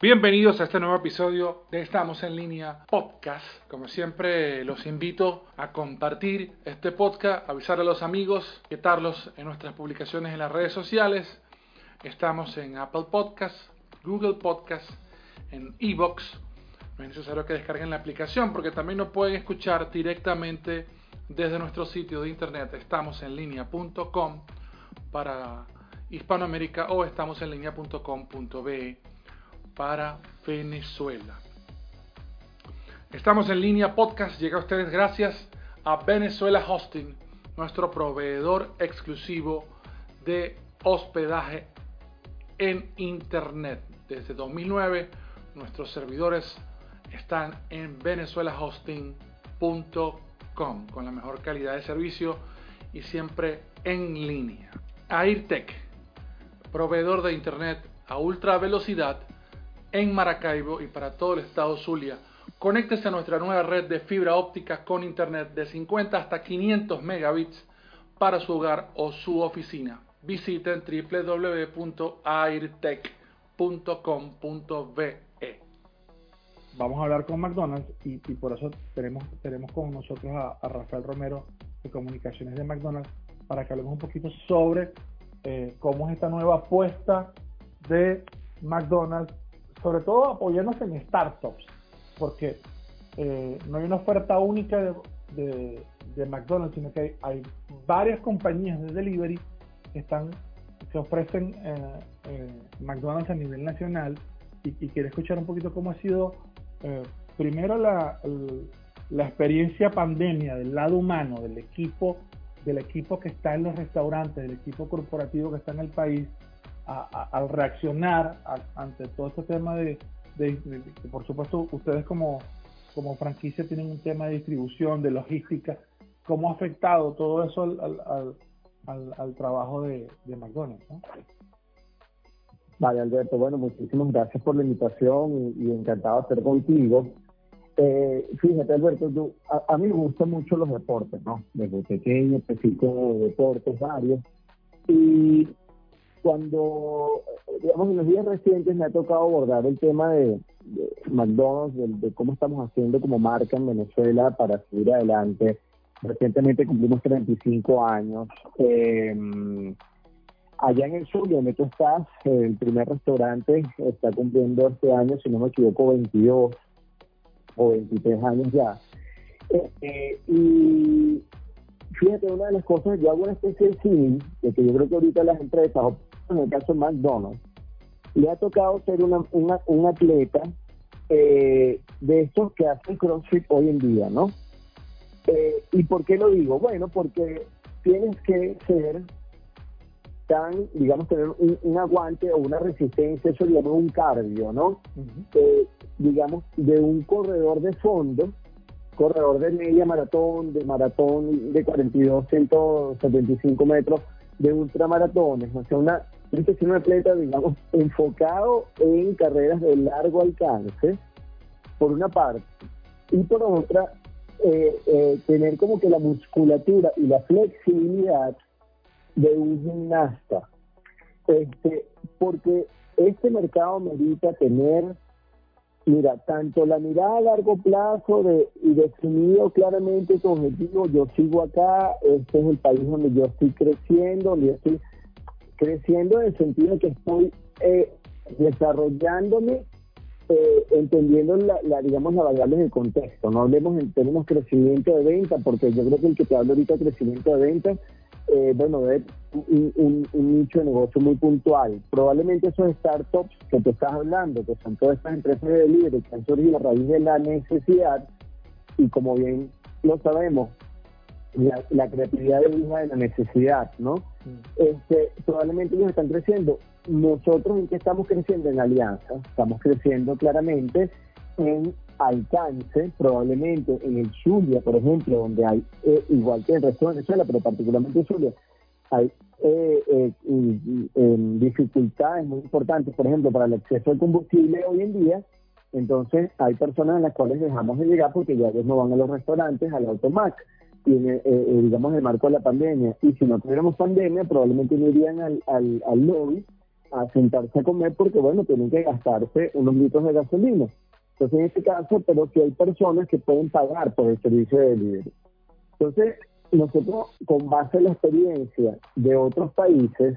Bienvenidos a este nuevo episodio de Estamos en línea podcast. Como siempre, los invito a compartir este podcast, avisar a los amigos, quitarlos en nuestras publicaciones en las redes sociales. Estamos en Apple Podcasts, Google Podcasts, en Evox. No es necesario que descarguen la aplicación porque también nos pueden escuchar directamente desde nuestro sitio de internet estamosenlinea.com para Hispanoamérica o estamosenlinea.com.be para Venezuela. Estamos en línea podcast, llega a ustedes gracias a Venezuela Hosting, nuestro proveedor exclusivo de hospedaje en Internet. Desde 2009 nuestros servidores están en venezuelahosting.com con la mejor calidad de servicio y siempre en línea. AirTech, proveedor de Internet a ultra velocidad en Maracaibo y para todo el estado Zulia. Conéctese a nuestra nueva red de fibra óptica con internet de 50 hasta 500 megabits para su hogar o su oficina. Visiten www.airtech.com.be. Vamos a hablar con McDonald's y, por eso tenemos, tenemos con nosotros a, Rafael Romero de Comunicaciones de McDonald's para que hablemos un poquito sobre eh, cómo es esta nueva apuesta de McDonald's sobre todo apoyándose en startups, porque eh, no hay una oferta única de, McDonald's, sino que hay, varias compañías de delivery que están que ofrecen eh, eh, McDonald's a nivel nacional. Y, y quiero escuchar un poquito cómo ha sido primero la, la experiencia pandemia del lado humano del equipo del equipo que está en los restaurantes, del equipo corporativo que está en el país, al reaccionar ante todo este tema de, por supuesto, ustedes como, como franquicia tienen un tema de distribución, de logística, ¿cómo ha afectado todo eso al, al, al, trabajo de, McDonald's? Vale, Alberto, bueno, muchísimas gracias por la invitación y, encantado de estar contigo. Eh, fíjate, Alberto, a, mí me gustan mucho los deportes, ¿no? Desde pequeño, practico deportes varios. Y cuando, digamos, en los días recientes me ha tocado abordar el tema de, McDonald's, de, cómo estamos haciendo como marca en Venezuela para seguir adelante. Recientemente cumplimos 35 años. Em, allá en el sur, donde tú estás, el primer restaurante está cumpliendo este año, si no me equivoco, 22 o 23 años ya. Eh, y fíjate, una de las cosas, yo hago una especie de cine, de que yo creo que ahorita las empresas, en el caso de McDonald's, le ha tocado ser una, un atleta eh, de estos que hacen CrossFit hoy en día, ¿no? Eh, ¿Y por qué lo digo? Bueno, porque tienes que ser tan, digamos, tener un, aguante o una resistencia, eso digamos un cardio, ¿no? Eh, digamos, de un corredor de fondo, corredor de media maratón, de maratón de 42, 175 metros, de ultramaratones, o sea, una, un atleta, digamos, enfocado en carreras de largo alcance, por una parte, y por otra, eh, eh, tener como que la musculatura y la flexibilidad de un gimnasta. Este, porque este mercado merita tener, mira, tanto la mirada a largo plazo de, y definido claramente tu objetivo, yo sigo acá, este es el país donde yo estoy creciendo, donde yo estoy creciendo en el sentido que estoy eh, desarrollándome, eh, entendiendo la, digamos, la variable del contexto. No hablemos en términos crecimiento de venta, porque yo creo que el que te habla ahorita de crecimiento de venta, eh, bueno, es un, nicho de negocio muy puntual. Probablemente esos startups que te estás hablando, que son todas estas empresas de delivery que han surgido a raíz de la necesidad, y como bien lo sabemos, la, creatividad de hija de la necesidad, ¿no? Mm. Este, probablemente ellos están creciendo. Nosotros en qué estamos creciendo en alianza, estamos creciendo claramente en alcance, probablemente en el Zulia, por ejemplo, donde hay, eh, igual que en el resto de Venezuela, pero particularmente en Zulia, hay eh, eh, dificultades muy importantes, por ejemplo, para el acceso al combustible hoy en día, entonces hay personas a las cuales dejamos de llegar porque ya ellos no van a los restaurantes, al automac, y en, digamos, el marco de la pandemia. Y si no tuviéramos pandemia, probablemente no irían al, al, al lobby a sentarse a comer porque, bueno, tienen que gastarse unos litros de gasolina. Entonces, en este caso, pero si hay personas que pueden pagar por el servicio de delivery. Entonces, nosotros, con base en la experiencia de otros países,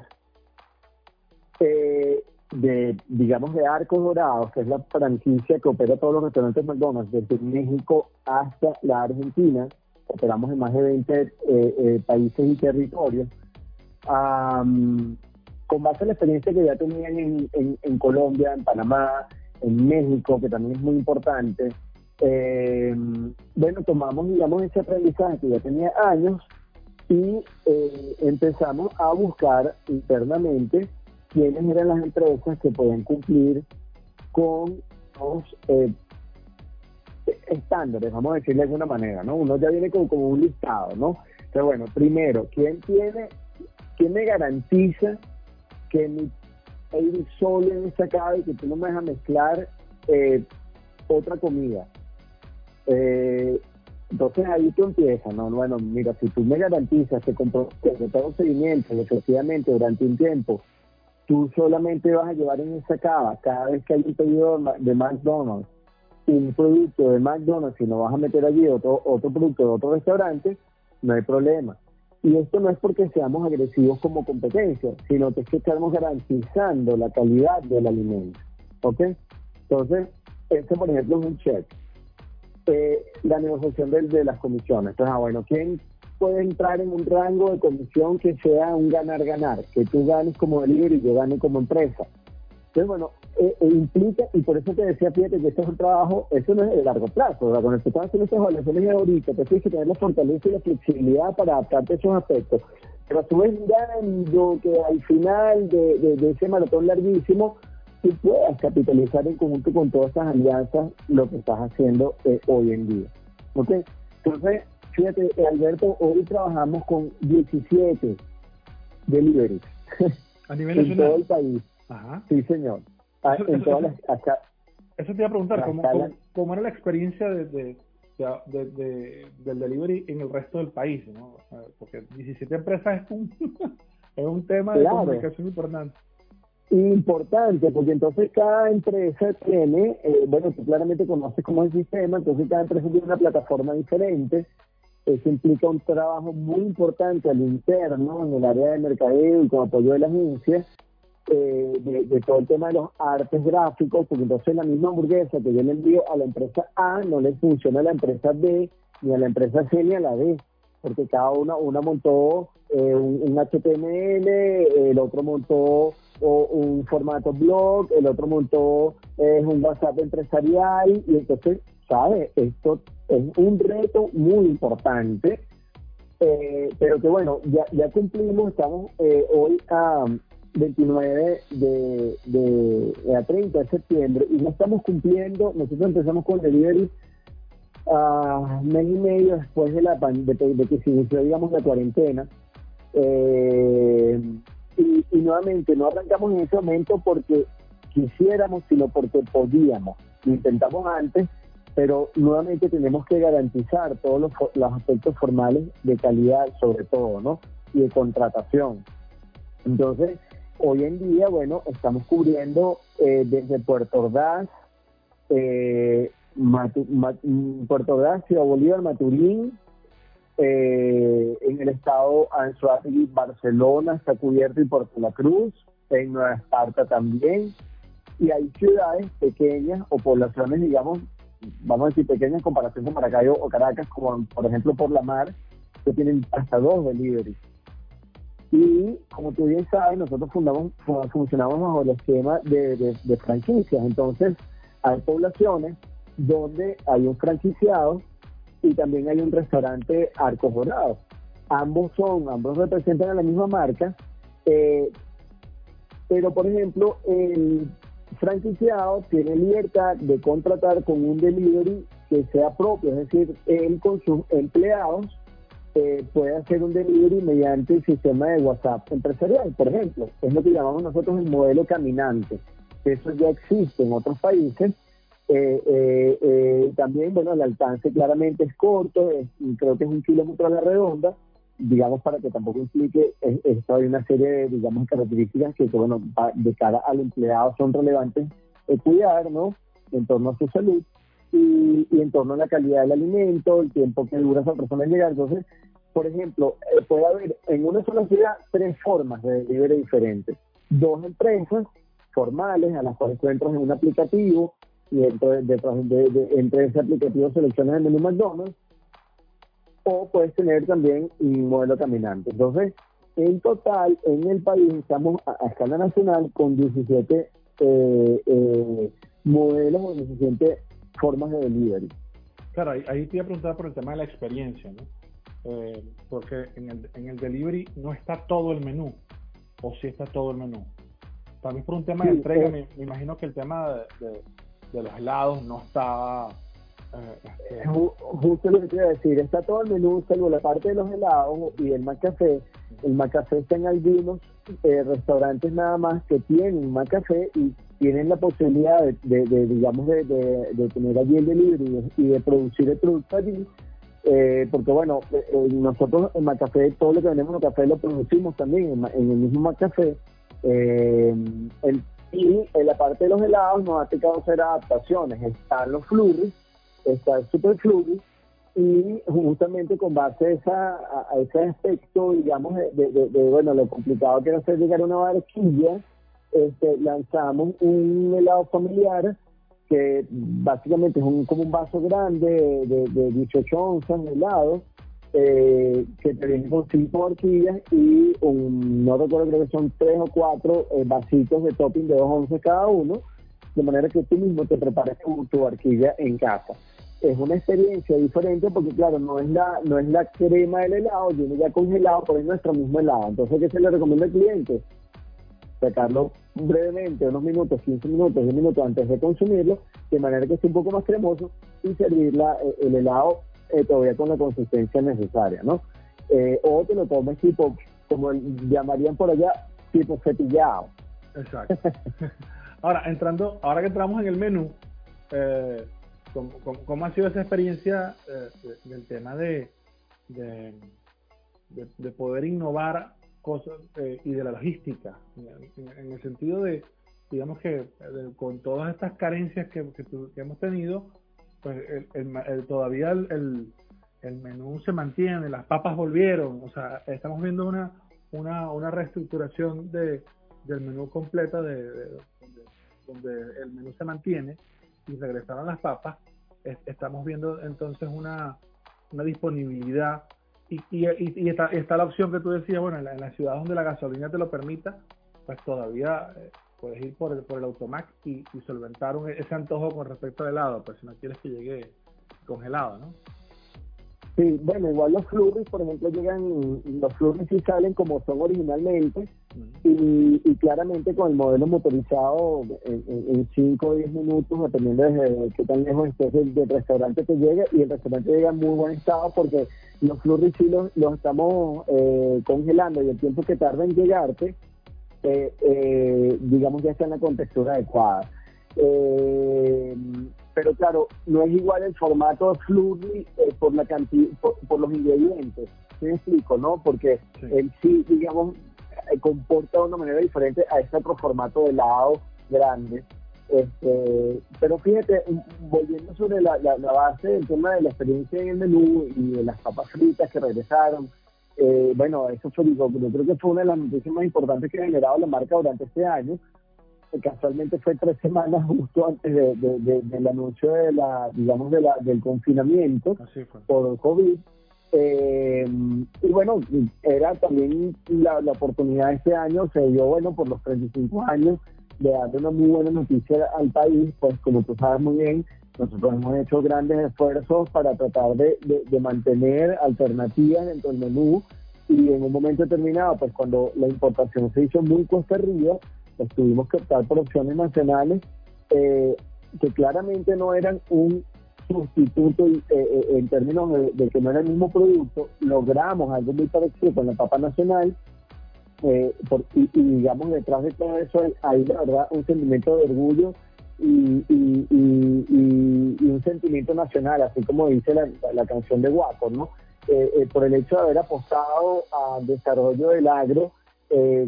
eh, de, digamos, de Arcos Dorados, que es la franquicia que opera todos los restaurantes McDonald's, desde México hasta la Argentina, operamos en más de 20 eh, eh, países y territorios. con base en la experiencia que ya tenían en, en Colombia, en Panamá, en México, que también es muy importante, eh, bueno, tomamos, digamos, ese aprendizaje que ya tenía años y eh, empezamos a buscar internamente quiénes eran las empresas que podían cumplir con los eh, estándares, vamos a decirle de alguna manera, ¿no? Uno ya viene como, como un listado, ¿no? Pero bueno, primero, ¿quién tiene, quién me garantiza que mi ir solo en esa casa y que tú no me dejas mezclar eh, otra comida. Eh, entonces ahí tú empiezas, ¿no? Bueno, mira, si tú me garantizas que con todo seguimiento, efectivamente, durante un tiempo, tú solamente vas a llevar en esa cava cada vez que hay un pedido de McDonald's, un producto de McDonald's y no vas a meter allí otro, otro producto de otro restaurante, no hay problema. Y esto no es porque seamos agresivos como competencia, sino que es que estamos garantizando la calidad del alimento. ¿Ok? Entonces, este, por ejemplo, es un check. Eh, la negociación de, de las comisiones. Entonces, ah, bueno, ¿quién puede entrar en un rango de comisión que sea un ganar-ganar? Que tú ganes como delivery y yo gane como empresa. Entonces, bueno, eh, eh, implica, y por eso te decía, fíjate que este es un trabajo, eso no es de largo plazo, ¿verdad? Cuando estás haciendo estas evaluaciones de ahorita, te tienes que tener la fortaleza y la flexibilidad para adaptarte a esos aspectos. Pero a su vez, mirando que al final de, de, ese maratón larguísimo, tú puedas capitalizar en conjunto con todas estas alianzas lo que estás haciendo eh, hoy en día. ¿Ok? Entonces, fíjate, Alberto, hoy trabajamos con 17 deliveries. A nivel en todo el país. Sí, señor. Ah, eso, te iba a preguntar, ¿cómo, era la experiencia de, de, del delivery en el resto del país? ¿no? Porque 17 empresas es un, es un tema de comunicación importante. Importante, porque entonces cada empresa tiene, eh, bueno, tú claramente conoces cómo es el sistema, entonces cada empresa tiene una plataforma diferente. Eso implica un trabajo muy importante al interno, en el área de mercadeo y con apoyo de la agencia, eh, de, todo el tema de los artes gráficos, porque entonces la misma hamburguesa que yo le envío a la empresa A no le funciona a la empresa B, ni a la empresa C, ni a la D, porque cada una, una montó eh, un, HTML, el otro montó un formato blog, el otro montó es un WhatsApp empresarial, y entonces, ¿sabes? Esto es un reto muy importante. Eh, pero que bueno, ya, ya cumplimos, estamos hoy a, 29 de, de, a 30 de septiembre y no estamos cumpliendo, nosotros empezamos con delivery a mes y medio después de la de, que se inició digamos la cuarentena. Eh, y, nuevamente no arrancamos en ese momento porque quisiéramos sino porque podíamos. Intentamos antes pero nuevamente tenemos que garantizar todos los, los aspectos formales de calidad sobre todo no y de contratación. Entonces Hoy en día, bueno, estamos cubriendo eh, desde Puerto Ordaz, eh, Puerto Ordaz, Ciudad Bolívar, Maturín, eh, en el estado Anzuategui, Barcelona está cubierto y Puerto La Cruz, en Nueva Esparta también, y hay ciudades pequeñas o poblaciones, digamos, vamos a decir pequeñas en comparación con Maracaibo o Caracas, como por ejemplo por la mar, que tienen hasta dos deliveries. Y como tú bien sabes, nosotros fundamos, funcionamos bajo el esquema de, de, franquicias. Entonces, hay poblaciones donde hay un franquiciado y también hay un restaurante Arcos Dorados. Ambos son, ambos representan a la misma marca, eh, pero por ejemplo, el franquiciado tiene libertad de contratar con un delivery que sea propio, es decir, él con sus empleados eh, puede hacer un delivery mediante el sistema de WhatsApp empresarial, por ejemplo. Es lo que llamamos nosotros el modelo caminante. Eso ya existe en otros países. Eh, eh, eh también, bueno, el alcance claramente es corto, creo que es un kilómetro a la redonda, digamos, para que tampoco implique esto hay una serie de, digamos, características que, bueno, de cara al empleado son relevantes cuidar, ¿no? En torno a su salud y, en torno a la calidad del alimento, el tiempo que dura esa persona en llegar. Entonces, por ejemplo, eh, puede haber en una sola ciudad tres formas de delivery diferentes. Dos empresas formales a las cuales tú entras en un aplicativo y dentro de, entre ese aplicativo seleccionas el menú McDonald's o puedes tener también un modelo caminante. Entonces, en total, en el país estamos a, escala nacional con 17 eh, eh, modelos o 17 formas de delivery. Claro, ahí, ahí te iba a preguntar por el tema de la experiencia, ¿no? Eh, porque en el, en el delivery no está todo el menú, o sí está todo el menú. También por un tema de entrega, me, imagino que el tema de, de, los helados no está... Justo lo que a decir, está todo el menú, salvo la parte de los helados y el McCafé. El McCafé está en algunos eh, restaurantes nada más que tienen McCafé y tienen la posibilidad de, digamos, de, tener allí el delivery y de producir el producto allí. Eh, porque bueno, eh, eh, nosotros en Macafé, todo lo que vendemos en Macafé lo producimos también en, el mismo Macafé. y en la parte de los helados nos ha tocado hacer adaptaciones. Están los flurries, está el super flurry, y justamente con base a, a, ese aspecto, digamos, de, bueno, lo complicado que era hacer llegar una barquilla, este, lanzamos un helado familiar que básicamente es un, como un vaso grande de, de 18 onzas de helado, eh, que te viene con cinco horquillas y no recuerdo, creo que son tres o cuatro eh, vasitos de topping de dos onzas cada uno, de manera que tú mismo te prepares tu, tu horquilla en casa. Es una experiencia diferente porque, claro, no es la no es la crema del helado, viene ya congelado, pero es nuestro mismo helado. Entonces, ¿qué se le recomienda al cliente? sacarlo brevemente, unos minutos, 15 minutos, 10 minutos antes de consumirlo, de manera que esté un poco más cremoso y servir eh, el helado eh, todavía con la consistencia necesaria, ¿no? Eh, o te lo tomes tipo, como llamarían por allá, tipo cepillado. Exacto. ahora, entrando, ahora que entramos en el menú, ¿cómo, ha sido esa experiencia del tema de, de, de poder innovar cosas eh, y de la logística, en, el sentido de, digamos que con todas estas carencias que, hemos tenido, pues el, todavía el, menú se mantiene, las papas volvieron, o sea, estamos viendo una, una, una reestructuración de, del menú completa, de, donde el menú se mantiene y regresaron las papas, estamos viendo entonces una, una disponibilidad y, y, está, está, la opción que tú decías, bueno, en la, ciudad donde la gasolina te lo permita, pues todavía eh, puedes ir por el, por el Automac y, solventar ese antojo con respecto al helado, pues si no quieres que llegue congelado, ¿no? Sí, bueno, igual los flurries, por ejemplo, llegan, los flurries sí salen como son originalmente y, claramente con el modelo motorizado en 5 o 10 minutos, dependiendo de qué tan lejos estés del, restaurante que llegue y el restaurante llega en muy buen estado porque los flurries sí los, estamos eh, congelando y el tiempo que tarda en llegarte, eh, eh, digamos, ya está en la contextura adecuada. Eh, pero claro, no es igual el formato de Flurry eh, por la cantidad, por, los ingredientes. ¿Sí me explico, no? Porque él sí, digamos, comporta de una manera diferente a este otro formato de helado grande. Este, pero fíjate, volviendo sobre la, base del tema de la experiencia en el menú y de las papas fritas que regresaron, eh, bueno, eso fue, digo, yo creo que fue una de las noticias más importantes que ha generado la marca durante este año, casualmente fue tres semanas justo antes de, del anuncio de la, digamos, de la, del confinamiento por COVID. Eh, y bueno, era también la, oportunidad este año, se dio, bueno, por los 35 años, de darle una muy buena noticia al país, pues como tú sabes muy bien, nosotros hemos hecho grandes esfuerzos para tratar de, de mantener alternativas dentro del menú y en un momento determinado, pues cuando la importación se hizo muy arriba, pues tuvimos que optar por opciones nacionales eh, que claramente no eran un sustituto eh, eh, en términos de, que no era el mismo producto, logramos algo muy parecido con la papa nacional. y, digamos, detrás de todo eso hay, la verdad, un sentimiento de orgullo y, un sentimiento nacional, así como dice la, canción de Guapo, ¿no? por el hecho de haber apostado al desarrollo del agro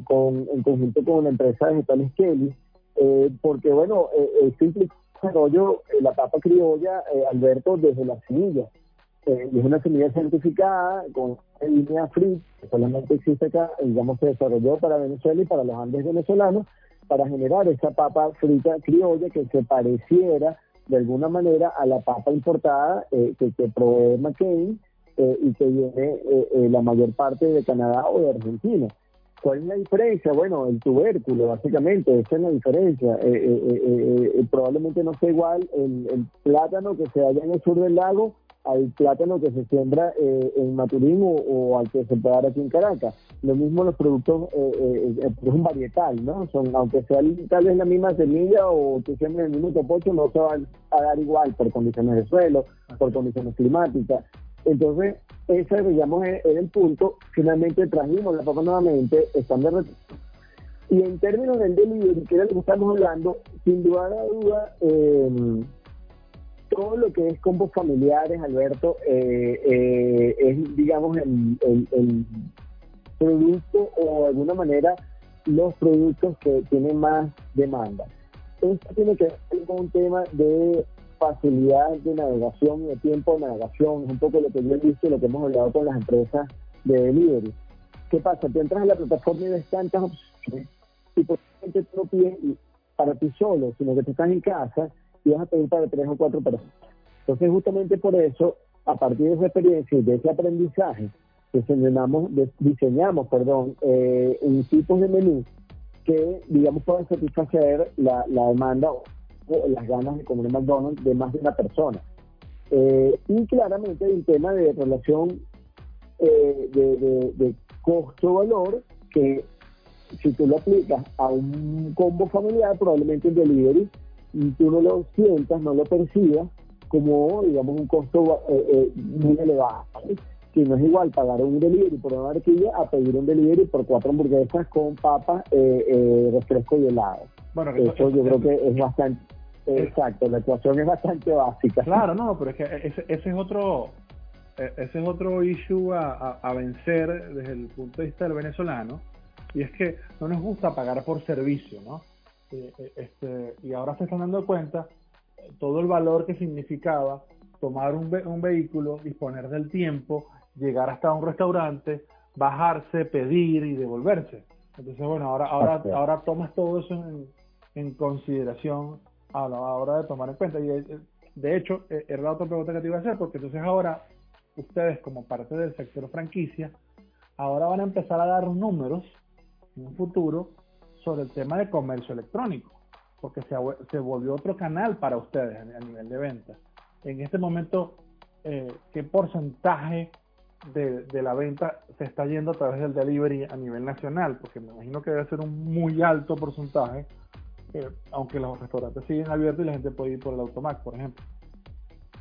con, en conjunto con la empresa de Vegetales Kelly, eh, porque bueno, eh, esto implica desarrollo eh, la papa criolla, eh, Alberto, desde la semilla. y es una semilla certificada con línea free, que solamente existe acá, digamos, se desarrolló para Venezuela y para los Andes venezolanos, para generar esa papa frita criolla que se pareciera de alguna manera a la papa importada que, que provee McCain y que viene la mayor parte de Canadá o de Argentina. ¿Cuál es la diferencia? Bueno, el tubérculo, básicamente, esa es la diferencia. Eh, eh, eh, probablemente no sea igual el, plátano que se halla en el sur del lago al plátano que se siembra en Maturín o, al que se puede dar aquí en Caracas. Lo mismo los productos, es un varietal, ¿no? Son, aunque sea tal vez la misma semilla o que siembra el mismo topocho, no se van a dar igual por condiciones de suelo, por condiciones climáticas. Entonces, ese, digamos, es el punto. Finalmente trajimos la papa nuevamente, están de Y en términos del delivery, que era lo que estamos hablando, sin duda a duda, em, todo lo que es combos familiares, Alberto, eh, eh, es, digamos, el, el, producto o de alguna manera los productos que tienen más demanda. Esto tiene que ver con un tema de facilidad de navegación y de tiempo de navegación, es un poco lo que yo he visto y lo que hemos hablado con las empresas de delivery. ¿Qué pasa? Tú entras a la plataforma y ves tantas opciones y posiblemente tú no pides para ti solo, sino que tú estás en casa y vas a pedir para tres o cuatro personas. Entonces, justamente por eso, a partir de esa experiencia y de ese aprendizaje, diseñamos, diseñamos perdón, eh, un tipo de menú que, digamos, puedan satisfacer la, la demanda las ganas de comer McDonald's de más de una persona. Eh, y claramente hay un tema de relación eh, de, costo-valor que si tú lo aplicas a un combo familiar, probablemente el delivery tú no lo sientas, no lo percibas como, digamos, un costo eh, muy elevado. Si no es igual pagar un delivery por una barquilla a pedir un delivery por cuatro hamburguesas con papas, refresco y helado. Bueno, eso yo creo que es bastante Exacto, la ecuación es bastante básica. Claro, no, pero es que ese, ese es otro e, ese es otro issue a, a, vencer desde el punto de vista del venezolano y es que no nos gusta pagar por servicio, ¿no? Eh, eh, este, y ahora se están dando cuenta eh, todo el valor que significaba tomar un, un vehículo, disponer del tiempo, llegar hasta un restaurante, bajarse, pedir y devolverse. Entonces, bueno, ahora, ahora, ahora tomas todo eso en, en consideración a la hora de tomar en cuenta. Y eh, de hecho, eh, era la otra pregunta que te iba a hacer, porque entonces ahora ustedes como parte del sector franquicia, ahora van a empezar a dar números en un futuro sobre el tema de comercio electrónico, porque se, se volvió otro canal para ustedes a, nivel de venta. En este momento, eh, ¿qué porcentaje de, de, la venta se está yendo a través del delivery a nivel nacional? Porque me imagino que debe ser un muy alto porcentaje aunque los restaurantes siguen abiertos y la gente puede ir por el automac, por ejemplo.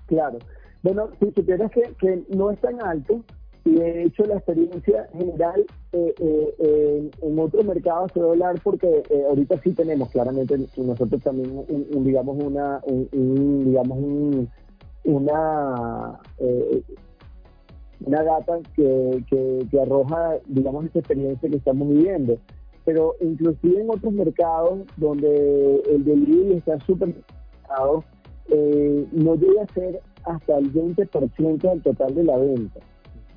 Claro. Bueno, si supieras que, que no es tan alto, y de hecho la experiencia general eh, eh, en otros mercados se va hablar porque eh, ahorita sí tenemos claramente nosotros también un, digamos una un, digamos un, una una data que, que, que arroja digamos esta experiencia que estamos viviendo pero inclusive en otros mercados donde el delivery está súper eh, no llega a ser hasta el 20% del total de la venta.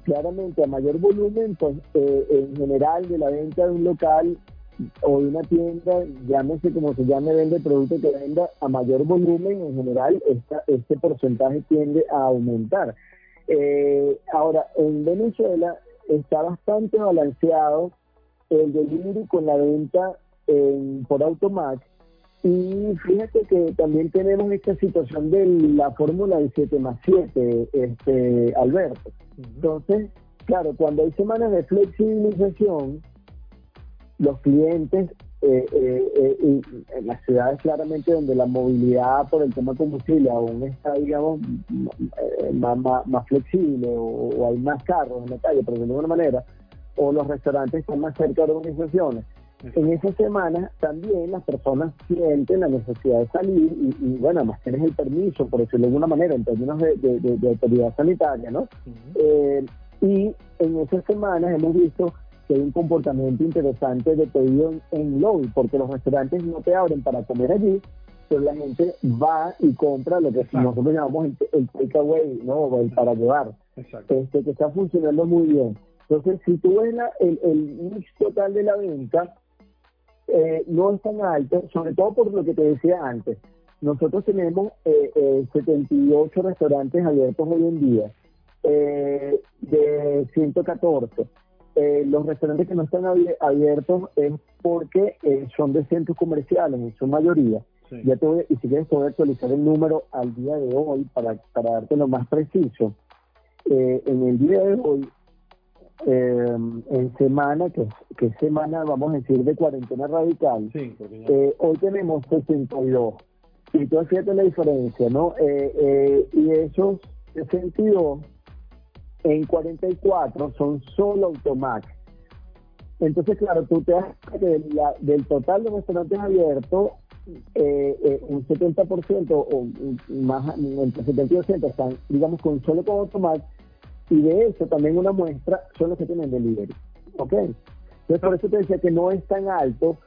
Claramente, a mayor volumen, pues eh, en general de la venta de un local o de una tienda, llámese como se llame, vende producto que venda, a mayor volumen, en general, esta, este porcentaje tiende a aumentar. Eh, ahora, en Venezuela está bastante balanceado el delivery con la venta por Automac. Y fíjate que también tenemos esta situación de la fórmula de 7 más 7, este, Alberto. Entonces, claro, cuando hay semanas de flexibilización, los clientes eh, eh, en las ciudades claramente donde la movilidad por el tema combustible aún está, digamos, más, más, flexible o, hay más carros en la calle, pero de alguna manera, o los restaurantes están más cerca de organizaciones. En esa semana también las personas sienten la necesidad de salir y, bueno, además tienes el permiso, por decirlo de alguna manera, en términos de, autoridad sanitaria, ¿no? y en esas semanas hemos visto que hay un comportamiento interesante de pedido en, lobby, porque los restaurantes no te abren para comer allí, pero la gente va y compra lo que nosotros llamamos el, takeaway, ¿no? El para llevar. Este, que está funcionando muy bien. Entonces, si tú ves el, el mix total de la venta, eh, no es tan alto, sobre todo por lo que te decía antes. Nosotros tenemos eh, eh, 78 restaurantes abiertos hoy en día, eh, de 114. Eh, los restaurantes que no están abiertos es porque eh, son de centros comerciales en su mayoría. Ya te y si quieres poder actualizar el número al día de hoy para, para darte lo más preciso. Eh, en el día de hoy, en semana, que, que semana, vamos a decir, de cuarentena radical, hoy tenemos 62. Y tú fíjate la diferencia, ¿no? y esos 62 en 44 son solo Automac. Entonces, claro, tú te das que del total de restaurantes abiertos, eh, eh, un 70% o más, entre 70 y 80 están, digamos, con solo con Automac, y de eso también una muestra son los que tienen delivery. ¿Ok? Entonces, por eso te decía que no es tan alto.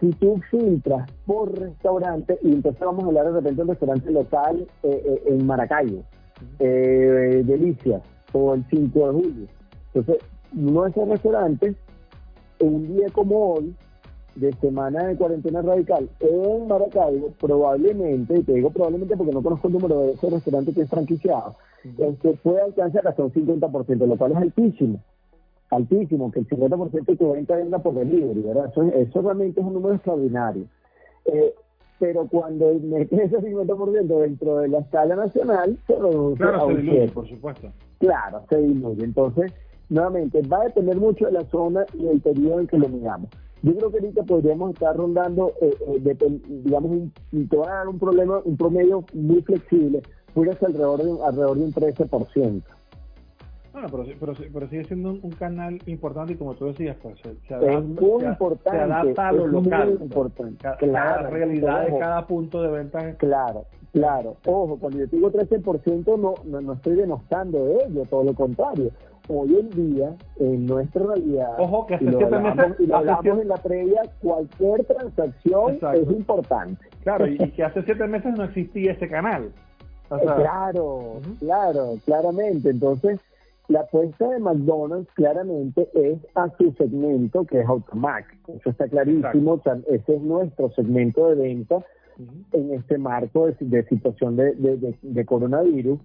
si tú filtras por restaurante, y entonces vamos a hablar de repente de un restaurante local eh, en Maracaibo, Delicias, o el 5 de julio. Entonces, nuestros restaurantes, un día como hoy, de semana de cuarentena radical en Maracaibo, probablemente, y te digo probablemente porque no conozco el número de esos restaurantes que es franquiciado, este, puede alcanzar hasta un 50%, lo cual es altísimo, altísimo, que el 50% de tu venta venga por delivery, ¿verdad? Eso, eso realmente es un número extraordinario. Eh, pero cuando metes ese 50% dentro de la escala nacional, se reduce claro, a se diluye, por supuesto. Claro, se diluye. Entonces, nuevamente, va a depender mucho de la zona y del periodo en que lo miramos. Yo creo que ahorita podríamos estar rondando, eh, eh digamos, un, te va a dar un problema, un promedio muy flexible, ser alrededor de, alrededor de un 13%. Bueno, pero, pero, pero sigue siendo un, canal importante y como tú decías, pues se, adapta, es muy importante, adapta a lo local. Muy importante. claro, la realidad de cada punto de venta. Claro, claro. Ojo, cuando yo digo 13% no, no, no estoy denostando de ello, todo lo contrario. Hoy en día, en nuestra realidad, Ojo, que y lo hablamos, y lo hablamos en la previa, cualquier transacción es importante. Claro, y, que hace siete meses no existía ese canal. Claro, claro, claramente. Entonces, la apuesta de McDonald's claramente es a su segmento que es Automac. Eso está clarísimo. ese es nuestro segmento de venta en este marco de, situación de, coronavirus.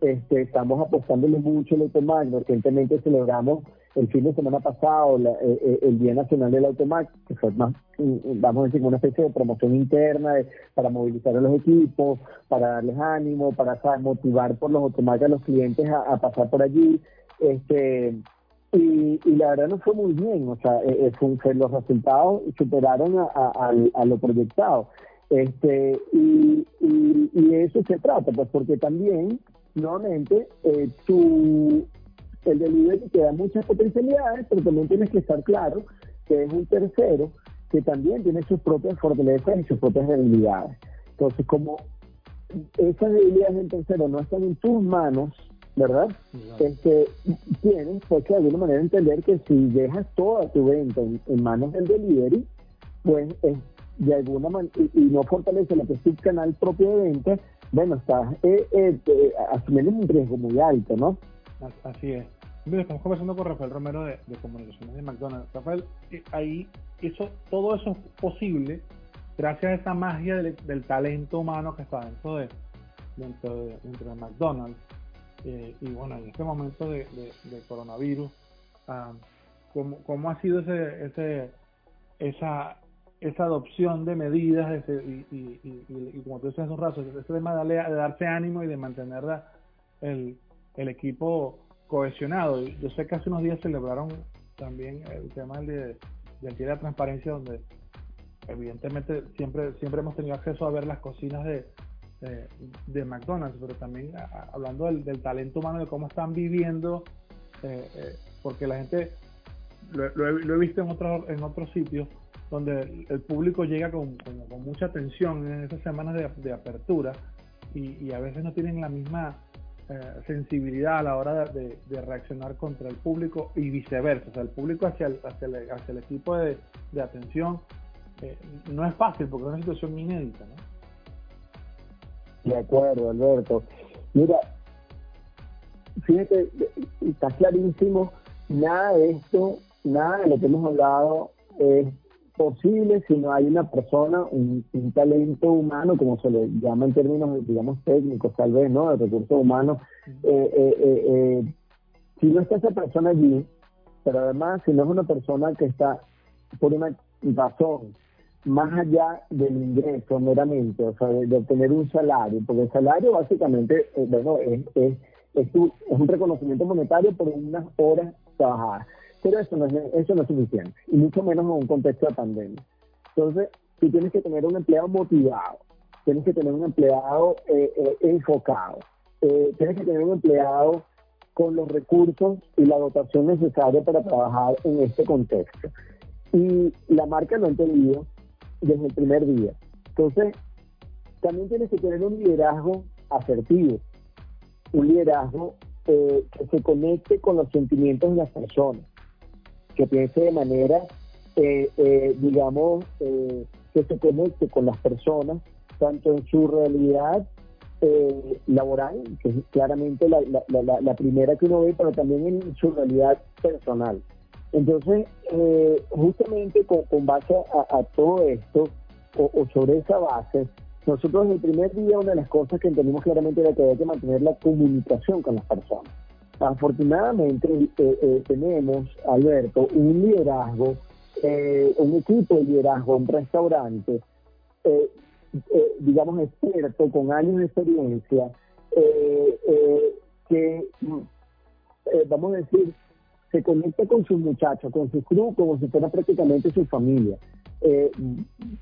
este, estamos apostándole mucho al Automac. Recientemente celebramos el fin de semana pasado eh, eh, el Día Nacional del Automac, que fue más, vamos a decir, una especie de promoción interna para movilizar a los equipos, para darles ánimo, para motivar por los Automac a los clientes a, pasar por allí. este y, la verdad no fue muy bien, o sea, eh, los resultados superaron a lo proyectado. Este, y, y, eso se trata, pues porque también, nuevamente, eh, tu, el delivery te da muchas potencialidades, pero también tienes que estar claro que es un tercero que también tiene sus propias fortalezas y sus propias debilidades. Entonces, como esas debilidades del tercero no están en tus manos, ¿verdad? Este, tienes pues que de alguna manera entender que si dejas toda tu venta en, manos del delivery, pues es de alguna manera, y, no fortalece lo que es tu canal propio de venta, bueno, estás eh, eh, eh, asumiendo un riesgo muy alto, ¿no? Así es. Mira, estamos conversando con Rafael Romero de, Comunicaciones de McDonald's. Rafael, eh, ahí eso, todo eso es posible gracias a esa magia del, talento humano que está dentro de, dentro de, dentro de McDonald's. y bueno, en este momento de, coronavirus, ah, ¿cómo, ¿cómo, ha sido ese, ese, esa, esa adopción de medidas y, y, como tú decías hace un rato, ese tema de, darse ánimo y de mantener el, el, equipo cohesionado. Yo sé que hace unos días celebraron también el tema de, del de la Transparencia, donde evidentemente siempre, siempre hemos tenido acceso a ver las cocinas de, de, McDonald's, pero también hablando del, talento humano, de cómo están viviendo, eh, eh, porque la gente, lo, he, visto en otros en otros sitios, donde el, público llega con, con, mucha atención en esas semanas de, apertura y, a veces no tienen la misma eh, sensibilidad a la hora de, reaccionar contra el público y viceversa. O sea, el público hacia el, hacia el, hacia el equipo de, atención no es fácil porque es una situación inédita. ¿no? De acuerdo, Alberto. Mira, fíjate, está clarísimo, nada de esto, nada de lo que hemos hablado es posible si no hay una persona, un, talento humano, como se le llama en términos, digamos, técnicos, tal vez, ¿no? De recursos humanos. Eh, eh, eh, si no está esa persona allí, pero además, si no es una persona que está por una razón más allá del ingreso meramente, o sea, de, obtener un salario, porque el salario básicamente, eh, bueno, es, es, es, un reconocimiento monetario por unas horas trabajadas, pero eso no, es, eso no es suficiente, y mucho menos en un contexto de pandemia. Entonces, tú tienes que tener un empleado motivado, tienes que tener un empleado eh, eh, enfocado, tienes que tener un empleado con los recursos y la dotación necesaria para trabajar en este contexto. Y la marca lo ha entendido, desde el primer día. Entonces, también tienes que tener un liderazgo asertivo, un liderazgo eh, que se conecte con los sentimientos de las personas, que piense de manera, eh, eh, digamos, que se conecte con las personas, tanto en su realidad laboral, que es claramente la, la, primera que uno ve, pero también en su realidad personal. Entonces, eh, justamente con, base a, todo esto, o, sobre esa base, nosotros en el primer día una de las cosas que entendimos claramente era que había que mantener la comunicación con las personas. Afortunadamente eh, eh, tenemos, Alberto, un liderazgo, un equipo de liderazgo, un restaurante, digamos, experto, con años de experiencia, que, vamos a decir, se conecta con sus muchachos, con su crew, como si fuera prácticamente su familia. Eh,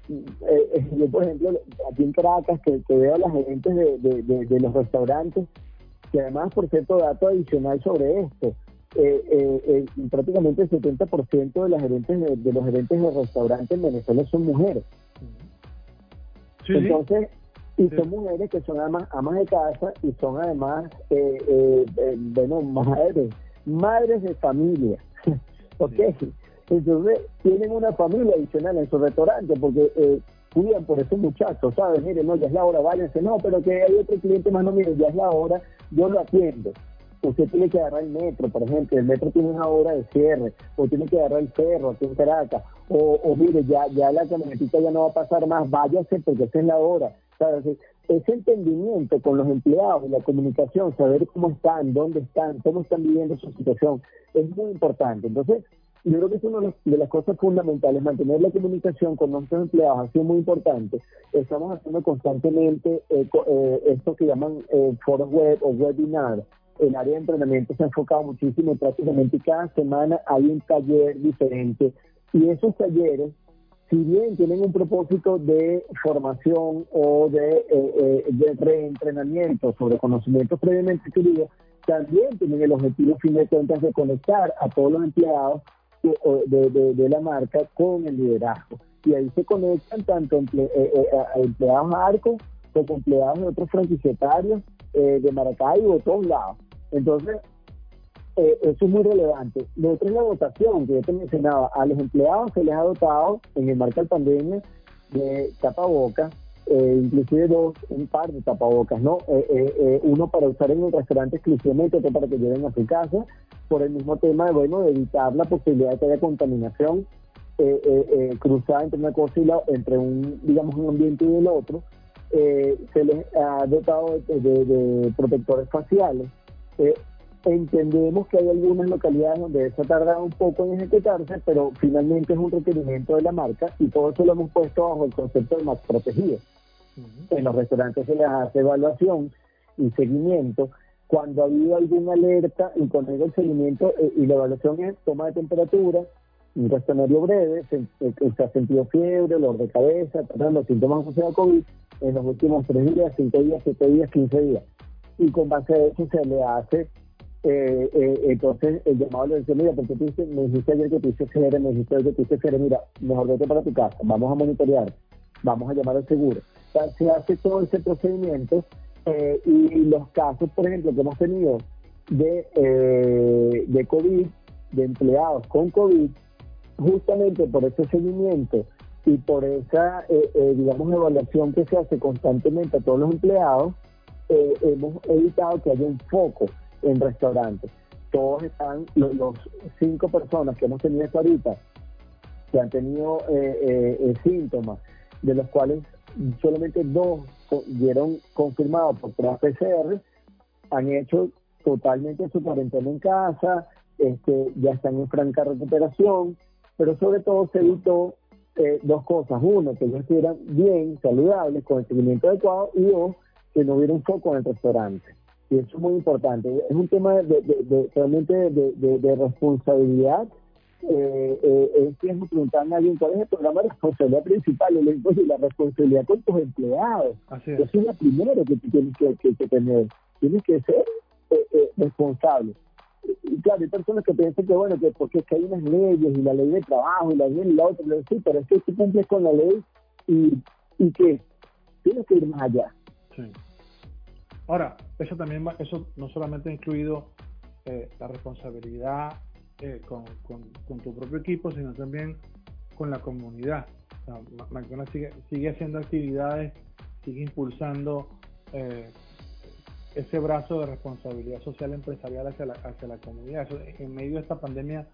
eh, eh, yo, por ejemplo, aquí en Caracas, que, veo a las gerentes de, los restaurantes, que además, por cierto, dato adicional sobre esto, prácticamente el 70% de las gerentes de, los gerentes de restaurantes en Venezuela son mujeres. Entonces, y son mujeres que son además amas de casa y son además, bueno, madres madres de familia. ¿Ok? Entonces, tienen una familia adicional en su restaurante porque eh, cuidan por esos muchachos, ¿sabes? Miren, no, ya es la hora, váyanse. No, pero que hay otro cliente más, no, miren, ya es la hora, yo lo atiendo. Usted tiene que agarrar el metro, por ejemplo, el metro tiene una hora de cierre, o tiene que agarrar el ferro aquí en Caracas, o, o mire, ya, ya la camionetita ya no va a pasar más, váyase porque esa es la hora. ¿sabes? ese entendimiento con los empleados la comunicación, saber cómo están, dónde están, cómo están viviendo su situación, es muy importante. Entonces, yo creo que es una de las cosas fundamentales, mantener la comunicación con nuestros empleados ha sido muy importante. Estamos haciendo constantemente eh, eh, esto que llaman eh, foros web o webinar. El área de entrenamiento se ha enfocado muchísimo, prácticamente cada semana hay un taller diferente y esos talleres si bien tienen un propósito de formación o de, eh, eh, de reentrenamiento sobre conocimientos previamente adquiridos, también tienen el objetivo fin de cuentas de conectar a todos los empleados de, de, la marca con el liderazgo. Y ahí se conectan tanto eh, empleados Arco como empleados de otros franquiciatarios de Maracaibo, de todos lados. Entonces, eh, eso es muy relevante. Lo otro es la dotación, que yo te mencionaba. A los empleados se les ha dotado, en el marco de pandemia, de tapabocas, eh, inclusive dos, un par de tapabocas, ¿no? Eh, uno para usar en el restaurante exclusivamente, otro para que lleven a su casa, por el mismo tema de, bueno, evitar la posibilidad de que haya contaminación cruzada entre una cosa y la entre un, digamos, un ambiente y el otro. se les ha dotado de, protectores faciales. Entendemos que hay algunas localidades donde eso tarda un poco en ejecutarse, pero finalmente es un requerimiento de la marca y todo eso lo hemos puesto bajo el concepto de más protegido. En los restaurantes se les hace evaluación y seguimiento. Cuando ha habido alguna alerta y con el seguimiento eh, y la evaluación es toma de temperatura, un cuestionario breve, se, se, ha sentido fiebre, dolor de cabeza, los síntomas asociados a COVID en los últimos tres días, cinco días, siete días, quince días. Y con base a eso se le hace eh, eh, entonces el llamado le dice, mira, porque tú me dijiste ayer que tú hiciste me dijiste ayer que tú hiciste mira, mejor vete para tu casa, vamos a monitorear, vamos a llamar al seguro. O sea, se hace todo ese procedimiento eh, y los casos, por ejemplo, que hemos tenido de, eh, de COVID, de empleados con COVID, justamente por ese seguimiento y por esa, eh, digamos, evaluación que se hace constantemente a todos los empleados, hemos evitado que haya un foco en restaurantes. Todos están, los, cinco personas que hemos tenido hasta ahorita, que han tenido eh, eh, eh, síntomas, de los cuales solamente dos dieron confirmado por pruebas PCR, han hecho totalmente su cuarentena en casa, este, ya están en franca recuperación, pero sobre todo se evitó dos cosas. Uno, que ellos estuvieran bien, saludables, con el seguimiento adecuado, y dos, que no hubiera un foco en el restaurante y eso es muy importante. Es un tema de, de, realmente de, responsabilidad. Eh, eh, es que preguntar a alguien cuál es el programa de responsabilidad principal. Y le digo, la responsabilidad con tus empleados. Eso es lo primero que tienes que, tener. Tienes que ser eh, eh, responsable. Y claro, hay personas que piensan que, bueno, que porque es que hay unas leyes y la ley de trabajo y la ley y la otra, sí, pero es que tú cumples con la ley y, y que tienes que ir más allá. Sí. Ahora, eso también eso no solamente ha incluido eh, la responsabilidad eh, con, tu propio equipo, sino también con la comunidad. McDonald's sigue, haciendo actividades, sigue impulsando eh, ese brazo de responsabilidad social empresarial hacia la, hacia la comunidad. en medio de esta pandemia,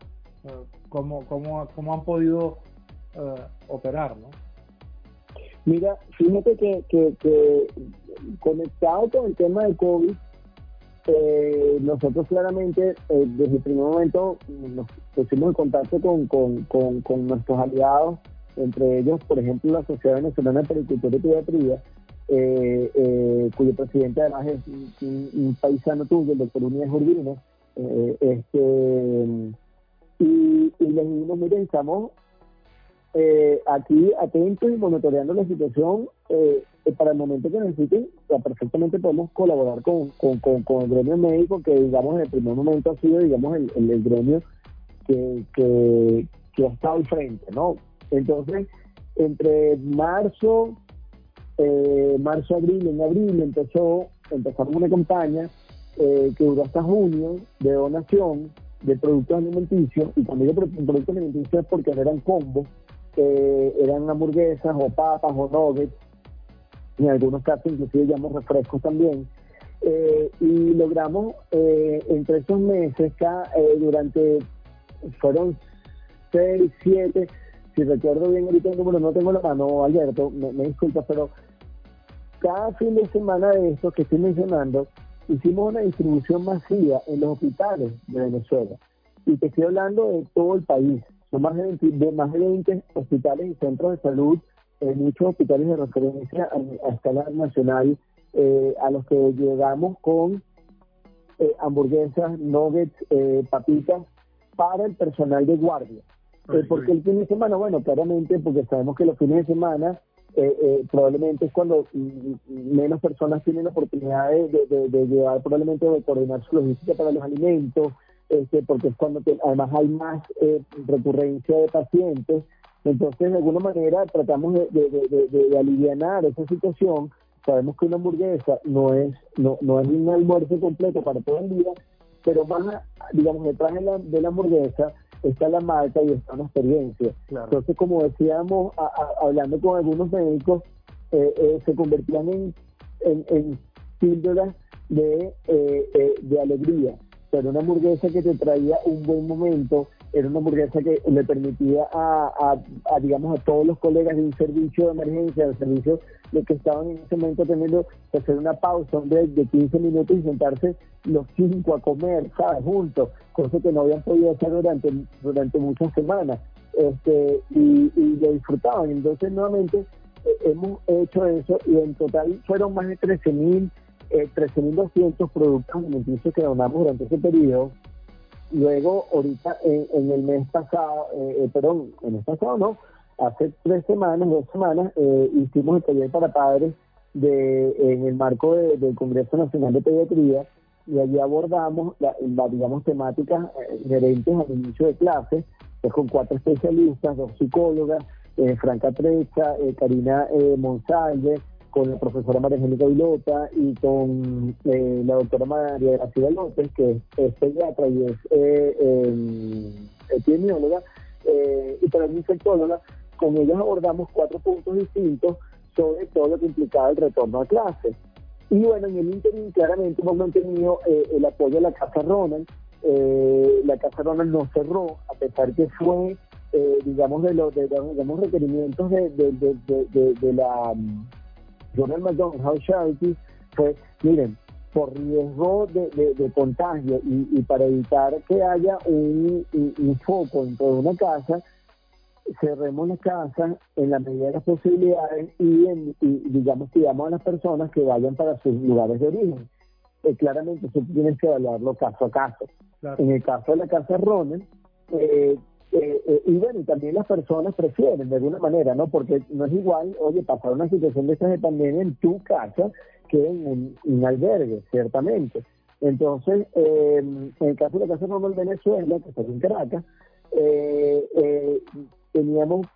¿cómo, cómo, cómo han podido operar? ¿no? Mira, fíjate que, que, conectado con el tema de COVID, eh, nosotros claramente eh, desde el primer momento nos pusimos en contacto con, con, nuestros aliados, entre ellos, por ejemplo, la Sociedad Venezolana de Pericultura y Pediatría, eh, eh, cuyo presidente además es un, paisano tuyo, el doctor Unidad Urbino, este, y, y les dijimos, miren, estamos eh, aquí atentos y monitoreando la situación eh, para el momento que necesiten, perfectamente podemos colaborar con, con, el gremio médico, que digamos en el primer momento ha sido digamos el, el, gremio que, que, ha estado al frente, ¿no? Entonces, entre marzo, eh, marzo, abril, en abril empezó, empezamos una campaña eh, que duró hasta junio de donación de productos alimenticios, y cuando digo productos alimenticios porque eran combos, eran hamburguesas o papas o nuggets, en algunos casos inclusive llamamos refrescos también. Eh, y logramos eh, entre esos meses, eh, durante, fueron seis, siete, si recuerdo bien ahorita el número, no tengo la mano, Alberto, me, me pero cada fin de semana de esto que estoy mencionando, hicimos una distribución masiva en los hospitales de Venezuela. Y te estoy hablando de todo el país. Son más de 20, más de 20 hospitales y centros de salud, eh, muchos hospitales de referencia a, escala nacional, eh, a los que llegamos con eh, hamburguesas, nuggets, papitas para el personal de guardia. porque el fin de semana, bueno, claramente, porque sabemos que los fines de semana probablemente es cuando mm, menos personas tienen la oportunidad de, de, llevar, probablemente de coordinar su logística para los alimentos, este, porque es cuando además hay más eh, recurrencia de pacientes. Entonces, de alguna manera, tratamos de, de, de, aliviar esa situación. Sabemos que una hamburguesa no es no, no es un almuerzo completo para todo el día, pero más, digamos, detrás de la, de la hamburguesa está la marca y está una experiencia. Entonces, como decíamos, hablando con algunos médicos, eh, eh, se convertían en, en, en píldoras de, de alegría era una hamburguesa que te traía un buen momento, era una hamburguesa que le permitía a, digamos, a todos los colegas de un servicio de emergencia, de servicio de que estaban en ese momento teniendo que hacer una pausa, de 15 minutos y sentarse los cinco a comer, ¿sabes? Juntos, cosa que no habían podido hacer durante, durante muchas semanas, este, y, y lo disfrutaban. Entonces, nuevamente, eh, hemos hecho eso y en total fueron más de 13 mil eh, 13.200 productos alimenticios que donamos durante ese periodo luego, ahorita, en, el mes pasado, eh, perdón, en el pasado no, hace tres semanas, dos semanas, hicimos el taller para padres de, en el marco del Congreso Nacional de Pediatría y allí abordamos, la, digamos, temáticas inherentes al inicio de clase, pues con cuatro especialistas, dos psicólogas, eh, Franca Trecha, eh, Karina eh, Monsalve, con la profesora María Angélica Vilota y con eh, la doctora María Graciela López, que es pediatra y es epidemióloga, y también infectóloga. Con ellos abordamos cuatro puntos distintos sobre todo lo que implicaba el retorno a clase. Y bueno, en el interim claramente hemos mantenido el apoyo de la Casa Ronald. la Casa Ronald no cerró, a pesar que fue eh, digamos, de los de, digamos, requerimientos de, de, la Journal McDonald House Charity fue, miren, por riesgo de, contagio y, para evitar que haya un, un, foco dentro de una casa, cerremos la casa en la medida de las posibilidades y, en, digamos, digamos a las personas que vayan para sus lugares de origen. Eh, claramente eso tienes que evaluarlo caso a caso. En el caso de la casa Ronald, eh, eh, eh, y bueno, también las personas prefieren de alguna manera, ¿no? Porque no es igual, oye, pasar una situación de estas de pandemia en tu casa que en un, albergue, ciertamente. Entonces, em, en el caso de la Casa Normal Venezuela, que está en Caracas, eh, teníamos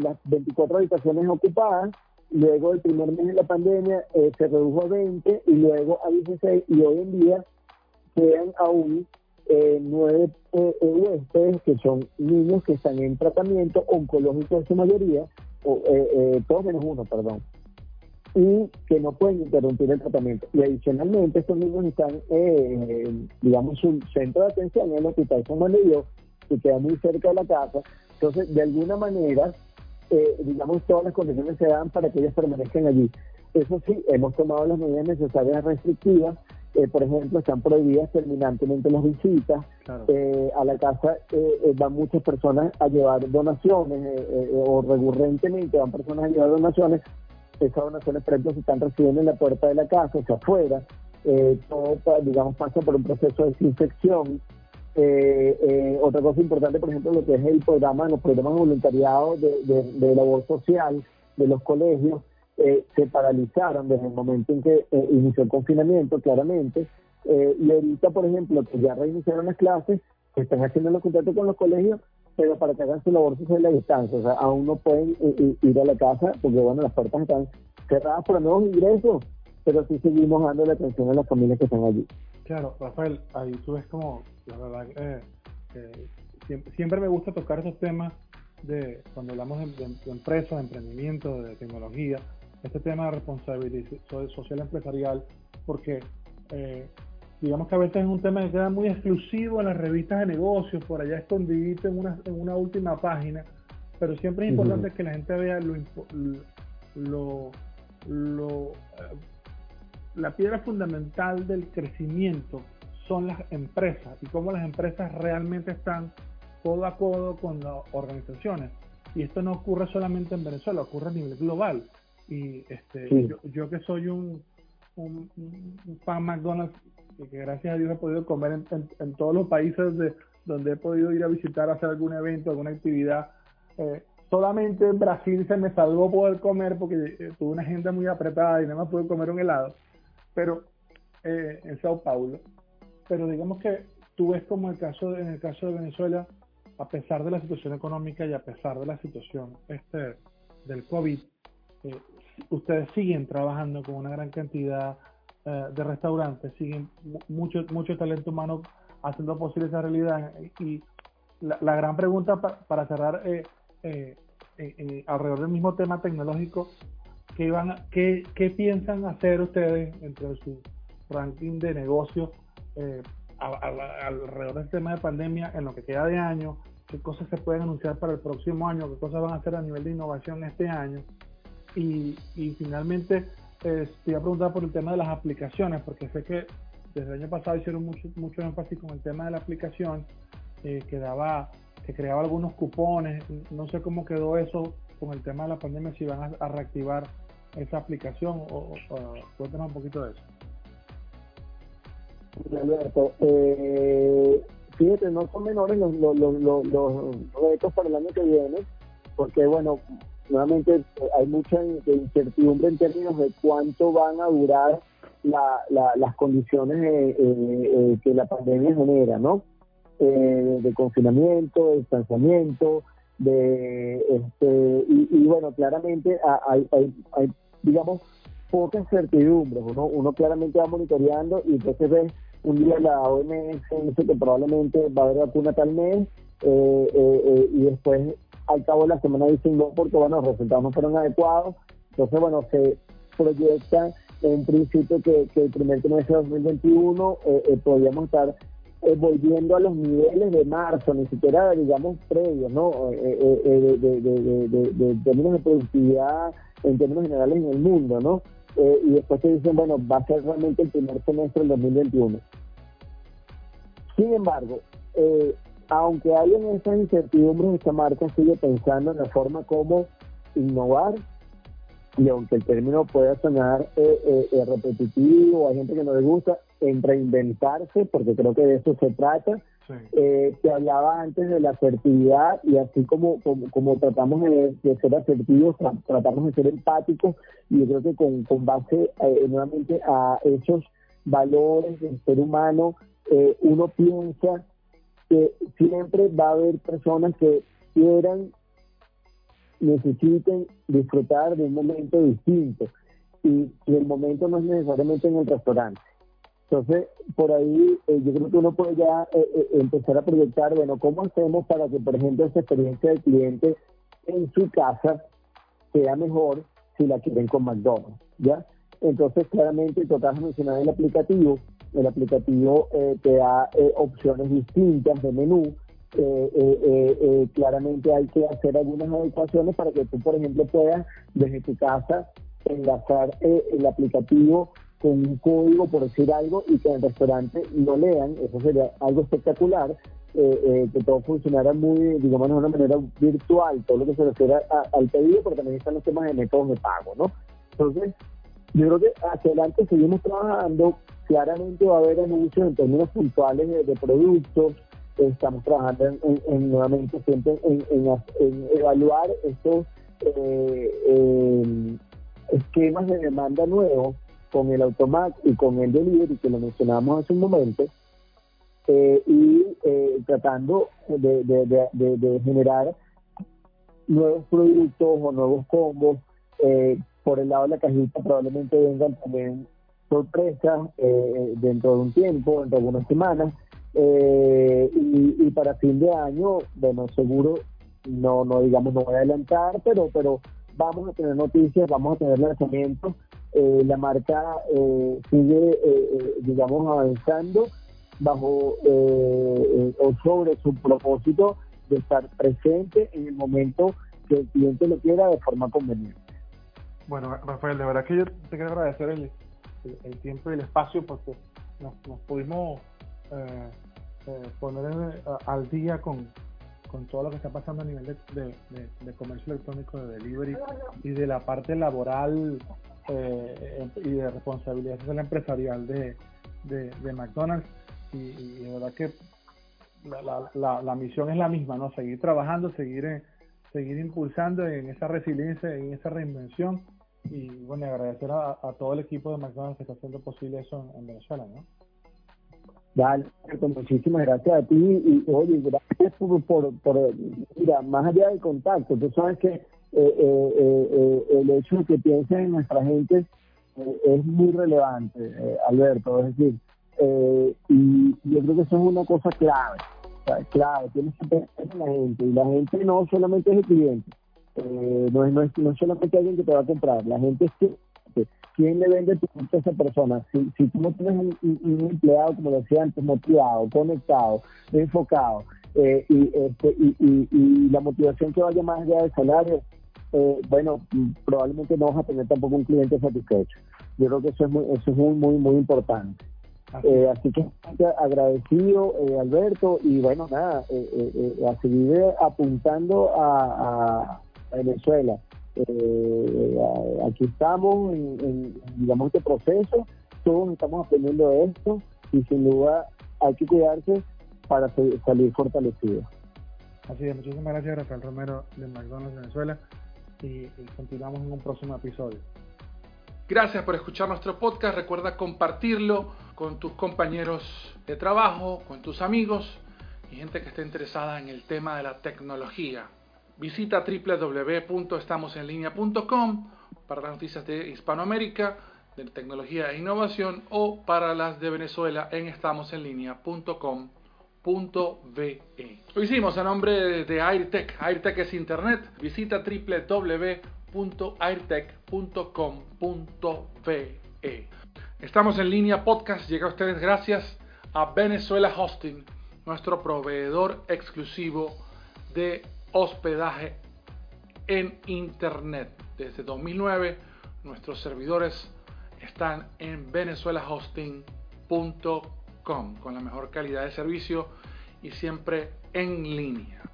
las 24 habitaciones ocupadas, luego el primer mes de la pandemia se redujo a 20 y luego a 16 y hoy en día quedan aún eh, nueve eh, eh, huéspedes que son niños que están en tratamiento oncológico en su mayoría, o, eh, todos menos uno, perdón, y que no pueden interrumpir el tratamiento. Y adicionalmente estos niños están, digamos, su centro de atención en el hospital San Juan de que queda muy cerca de la casa. Entonces, de alguna manera, digamos, todas las condiciones se dan para que ellos permanezcan allí. Eso sí, hemos tomado las medidas necesarias restrictivas eh, por ejemplo, están prohibidas terminantemente las visitas. Eh, a la casa eh, van muchas personas a llevar donaciones o recurrentemente van personas a llevar donaciones. Esas donaciones, por ejemplo, se están recibiendo en la puerta de la casa, o sea, afuera. todo, digamos, pasa por un proceso de desinfección. otra cosa importante, por ejemplo, lo que es el programa, los programas de voluntariado de, de labor social de los colegios eh, se paralizaron desde el momento en que eh, inició el confinamiento, claramente. Eh, y ahorita, por ejemplo, que ya reiniciaron las clases, se están haciendo los contactos con los colegios, pero para que hagan su labor social a la distancia. O sea, aún no pueden ir a la casa porque, bueno, las puertas están cerradas para nuevos ingresos, pero sí seguimos dando la atención a las familias que están allí. Claro, Rafael, ahí tú ves como, la verdad, siempre, siempre me gusta tocar esos temas de cuando hablamos de empresas, de emprendimiento, de tecnología, este tema de responsabilidad social empresarial, porque eh, digamos que a veces es un tema que queda muy exclusivo en las revistas de negocios, por allá escondidito en una, en una última página, pero siempre es importante que la gente vea lo, lo, lo eh, la piedra fundamental del crecimiento son las empresas y cómo las empresas realmente están codo a codo con las organizaciones. Y esto no ocurre solamente en Venezuela, ocurre a nivel global. Y este, yo, que soy un, un, fan McDonald's, que gracias a Dios he podido comer en, todos los países de, donde he podido ir a visitar, hacer algún evento, alguna actividad. Eh, solamente en Brasil se me salvó poder comer porque eh, tuve una agenda muy apretada y nada más pude comer un helado. Pero eh, en Sao Paulo. Pero digamos que tú ves como el caso en el caso de Venezuela, a pesar de la situación económica y a pesar de la situación este, del COVID, ustedes siguen trabajando con una gran cantidad eh, de restaurantes, siguen mucho, mucho talento humano haciendo posible esa realidad. Y la, gran pregunta para cerrar eh, eh, alrededor del mismo tema tecnológico, ¿qué, van, qué, qué piensan hacer ustedes entre su ranking de negocios alrededor del tema de pandemia en lo que queda de año? ¿Qué cosas se pueden anunciar para el próximo año? ¿Qué cosas van a hacer a nivel de innovación este año? Y, finalmente, eh, te iba a preguntar por el tema de las aplicaciones, porque sé que desde el año pasado hicieron mucho, mucho énfasis con el tema de la aplicación, eh, que daba, que creaba algunos cupones. No sé cómo quedó eso con el tema de la pandemia, si van a, reactivar esa aplicación o, o, cuéntanos un poquito de eso. Alberto, eh, fíjate, no son menores los, los, los, los, retos para el año que viene, porque bueno, nuevamente hay mucha incertidumbre en términos de cuánto van a durar las condiciones que la pandemia genera, ¿no? de confinamiento, de distanciamiento, de este y, bueno, claramente hay, hay, hay digamos, pocas certidumbres. Uno, uno claramente va monitoreando y entonces ve un día la OMS dice que probablemente va a haber vacuna tal mes eh, eh, eh, y después al cabo de la semana no porque bueno, los resultados no fueron adecuados. Entonces, bueno, se proyecta en principio que, el primer trimestre de 2021 podríamos estar volviendo a los niveles de marzo, ni siquiera digamos previos, ¿no? de, de, términos de productividad en términos generales en el mundo, ¿no? Eh, y después te dicen, bueno, va a ser realmente el primer semestre del 2021. Sin embargo, eh, aunque hayan esas incertidumbres, esta marca sigue pensando en la forma como innovar, y aunque el término pueda sonar eh, eh repetitivo, hay gente que no le gusta, en reinventarse, porque creo que de eso se trata, eh, te hablaba antes de la asertividad y así como, como, tratamos de, ser asertivos, tratamos de ser empáticos y yo creo que con, con base eh, nuevamente a esos valores del ser humano, eh, uno piensa que siempre va a haber personas que quieran, necesiten disfrutar de un momento distinto y, y el momento no es necesariamente en el restaurante entonces, por ahí eh, yo creo que uno puede ya eh, eh, empezar a proyectar, bueno, ¿cómo hacemos para que, por ejemplo, esa experiencia del cliente en su casa sea mejor si la quieren con McDonald's? ¿Ya? Entonces, claramente, total de mencionar el aplicativo. El aplicativo te da opciones distintas de menú. claramente hay que hacer algunas adecuaciones para que tú, por ejemplo, puedas desde tu casa enlazar el aplicativo con un código, por decir algo, y que en el restaurante no lean, eso sería algo espectacular, eh, eh, que todo funcionara muy, digamos, de una manera virtual, todo lo que se refiere al pedido, pero también están los temas de métodos de pago, ¿no? Entonces, yo creo que hacia adelante seguimos trabajando, claramente va a haber anuncios en términos puntuales de, productos, estamos trabajando en, nuevamente siempre en, evaluar estos eh, esquemas de demanda nuevos con el automat y con el delivery que lo mencionamos hace un momento eh, y eh, tratando de, generar nuevos productos o nuevos combos eh, por el lado de la cajita probablemente vengan también sorpresas dentro de un tiempo dentro de algunas semanas y, y, para fin de año bueno seguro no no digamos no voy a adelantar pero pero vamos a tener noticias vamos a tener lanzamientos eh, la marca eh, sigue, eh, digamos, avanzando bajo o sobre su propósito de estar presente en el momento que el cliente lo quiera de forma conveniente. Bueno, Rafael, de verdad que yo te quiero agradecer el, el, tiempo y el espacio porque nos, pudimos poner al día con, con todo lo que está pasando a nivel de, de, comercio electrónico, de delivery y de la parte laboral eh, y de responsabilidad social empresarial de, de, McDonald's y, de verdad que la, la, la, misión es la misma, ¿no? Seguir trabajando, seguir, eh, seguir impulsando en esa resiliencia, en esa reinvención y bueno, agradecer a, todo el equipo de McDonald's que está haciendo posible eso en, Venezuela, ¿no? Dale, muchísimas gracias a ti y oye, gracias por, por, por, mira, más allá del contacto, tú sabes que eh, eh, eh, el hecho de que piensen en nuestra gente es muy relevante, Alberto. Es decir, y yo creo que eso es una cosa clave. clave, tienes que pensar en la gente. Y la gente no solamente es el cliente, no, es, no, es, no solamente alguien que te va a comprar, la gente es que ¿quién le vende tu a esa persona? Si, si tú no tienes un, empleado, como decía antes, motivado, conectado, enfocado, y, este, y, y, y, la motivación que vaya más allá del salario, eh, bueno, probablemente no vas a tener tampoco un cliente satisfecho. Yo creo que eso es muy, eso es muy, muy, muy importante. Así, eh, así que agradecido, eh, Alberto, y bueno, nada, a seguir apuntando a, Venezuela. aquí estamos en, digamos, este proceso, todos estamos aprendiendo de esto, y sin duda hay que cuidarse para salir fortalecidos. Así es, muchísimas gracias Rafael Romero de McDonald's Venezuela y, continuamos en un próximo episodio. Gracias por escuchar nuestro podcast. Recuerda compartirlo con tus compañeros de trabajo, con tus amigos y gente que esté interesada en el tema de la tecnología. Visita www.estamosenlinea.com para las noticias de Hispanoamérica, de tecnología e innovación o para las de Venezuela en estamosenlinea.com Hoy hicimos a nombre de AirTech. AirTech es internet. Visita www.airtech.com.be. Estamos en línea podcast. Llega a ustedes gracias a Venezuela Hosting, nuestro proveedor exclusivo de hospedaje en internet. Desde 2009 nuestros servidores están en venezuelahosting.com con la mejor calidad de servicio y siempre en línea.